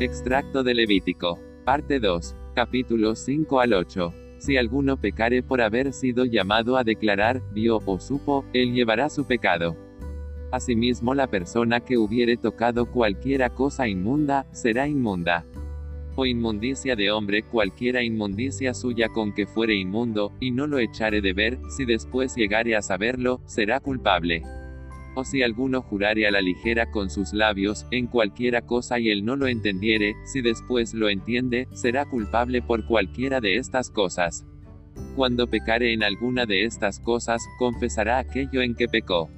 Extracto de Levítico. Parte 2. Capítulos 5 al 8. Si alguno pecare por haber sido llamado a declarar, vio o supo, él llevará su pecado. Asimismo la persona que hubiere tocado cualquiera cosa inmunda, será inmunda. O inmundicia de hombre cualquiera inmundicia suya con que fuere inmundo, y no lo echare de ver, si después llegare a saberlo, será culpable. O si alguno jurare a la ligera con sus labios, en cualquiera cosa y él no lo entendiere, si después lo entiende, será culpable por cualquiera de estas cosas. Cuando pecare en alguna de estas cosas, confesará aquello en que pecó.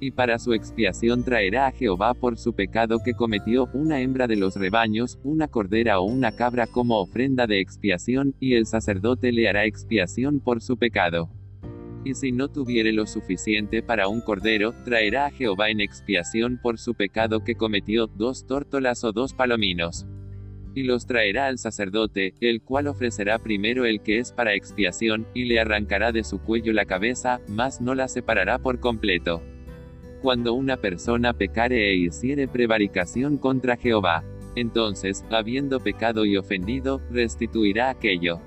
Y para su expiación traerá a Jehová por su pecado que cometió una hembra de los rebaños, una cordera o una cabra como ofrenda de expiación, y el sacerdote le hará expiación por su pecado. Y si no tuviere lo suficiente para un cordero, traerá a Jehová en expiación por su pecado que cometió dos tórtolas o dos palominos. Y los traerá al sacerdote, el cual ofrecerá primero el que es para expiación, y le arrancará de su cuello la cabeza, mas no la separará por completo. Cuando una persona pecare e hiciere prevaricación contra Jehová, entonces, habiendo pecado y ofendido, restituirá aquello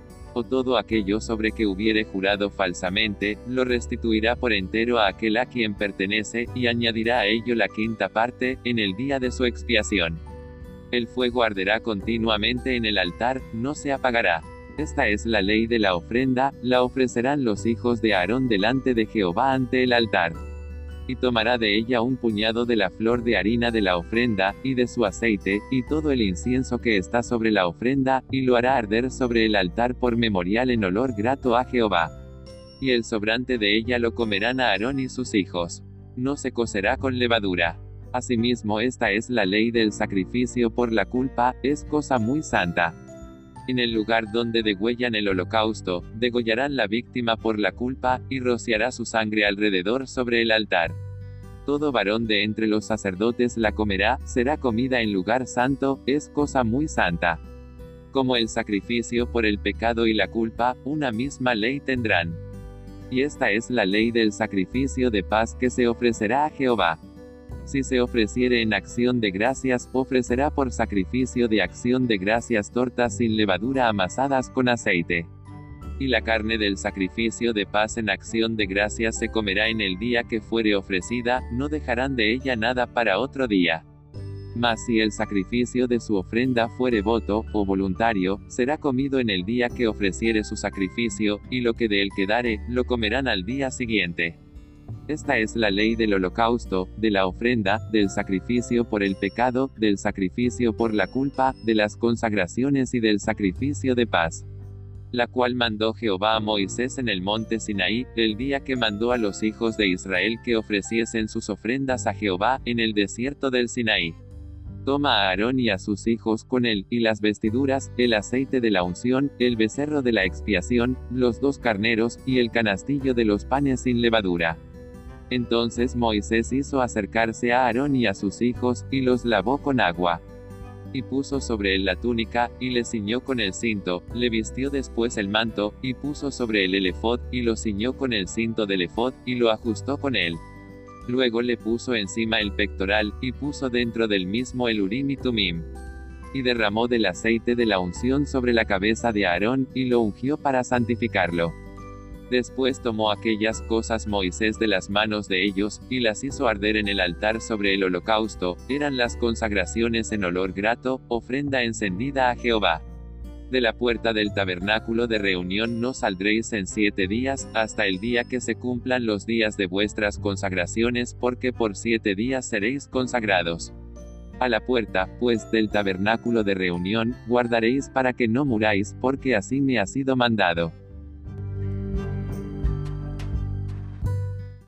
todo aquello sobre que hubiere jurado falsamente, lo restituirá por entero a aquel a quien pertenece, y añadirá a ello la quinta parte, en el día de su expiación. El fuego arderá continuamente en el altar, no se apagará. Esta es la ley de la ofrenda, la ofrecerán los hijos de Aarón delante de Jehová ante el altar y tomará de ella un puñado de la flor de harina de la ofrenda, y de su aceite, y todo el incienso que está sobre la ofrenda, y lo hará arder sobre el altar por memorial en olor grato a Jehová. Y el sobrante de ella lo comerán a Aarón y sus hijos. No se cocerá con levadura. Asimismo esta es la ley del sacrificio por la culpa, es cosa muy santa. En el lugar donde degüellan el holocausto, degollarán la víctima por la culpa, y rociará su sangre alrededor sobre el altar. Todo varón de entre los sacerdotes la comerá, será comida en lugar santo, es cosa muy santa. Como el sacrificio por el pecado y la culpa, una misma ley tendrán. Y esta es la ley del sacrificio de paz que se ofrecerá a Jehová. Si se ofreciere en acción de gracias, ofrecerá por sacrificio de acción de gracias tortas sin levadura amasadas con aceite. Y la carne del sacrificio de paz en acción de gracias se comerá en el día que fuere ofrecida, no dejarán de ella nada para otro día. Mas si el sacrificio de su ofrenda fuere voto, o voluntario, será comido en el día que ofreciere su sacrificio, y lo que de él quedare, lo comerán al día siguiente. Esta es la ley del holocausto, de la ofrenda, del sacrificio por el pecado, del sacrificio por la culpa, de las consagraciones y del sacrificio de paz. La cual mandó Jehová a Moisés en el monte Sinaí, el día que mandó a los hijos de Israel que ofreciesen sus ofrendas a Jehová, en el desierto del Sinaí. Toma a Aarón y a sus hijos con él, y las vestiduras, el aceite de la unción, el becerro de la expiación, los dos carneros, y el canastillo de los panes sin levadura. Entonces Moisés hizo acercarse a Aarón y a sus hijos, y los lavó con agua. Y puso sobre él la túnica, y le ciñó con el cinto, le vistió después el manto, y puso sobre él el efod, y lo ciñó con el cinto del efod, y lo ajustó con él. Luego le puso encima el pectoral, y puso dentro del mismo el urim y tumim. Y derramó del aceite de la unción sobre la cabeza de Aarón, y lo ungió para santificarlo. Después tomó aquellas cosas Moisés de las manos de ellos, y las hizo arder en el altar sobre el holocausto, eran las consagraciones en olor grato, ofrenda encendida a Jehová. De la puerta del tabernáculo de reunión no saldréis en siete días, hasta el día que se cumplan los días de vuestras consagraciones, porque por siete días seréis consagrados. A la puerta, pues, del tabernáculo de reunión, guardaréis para que no muráis, porque así me ha sido mandado.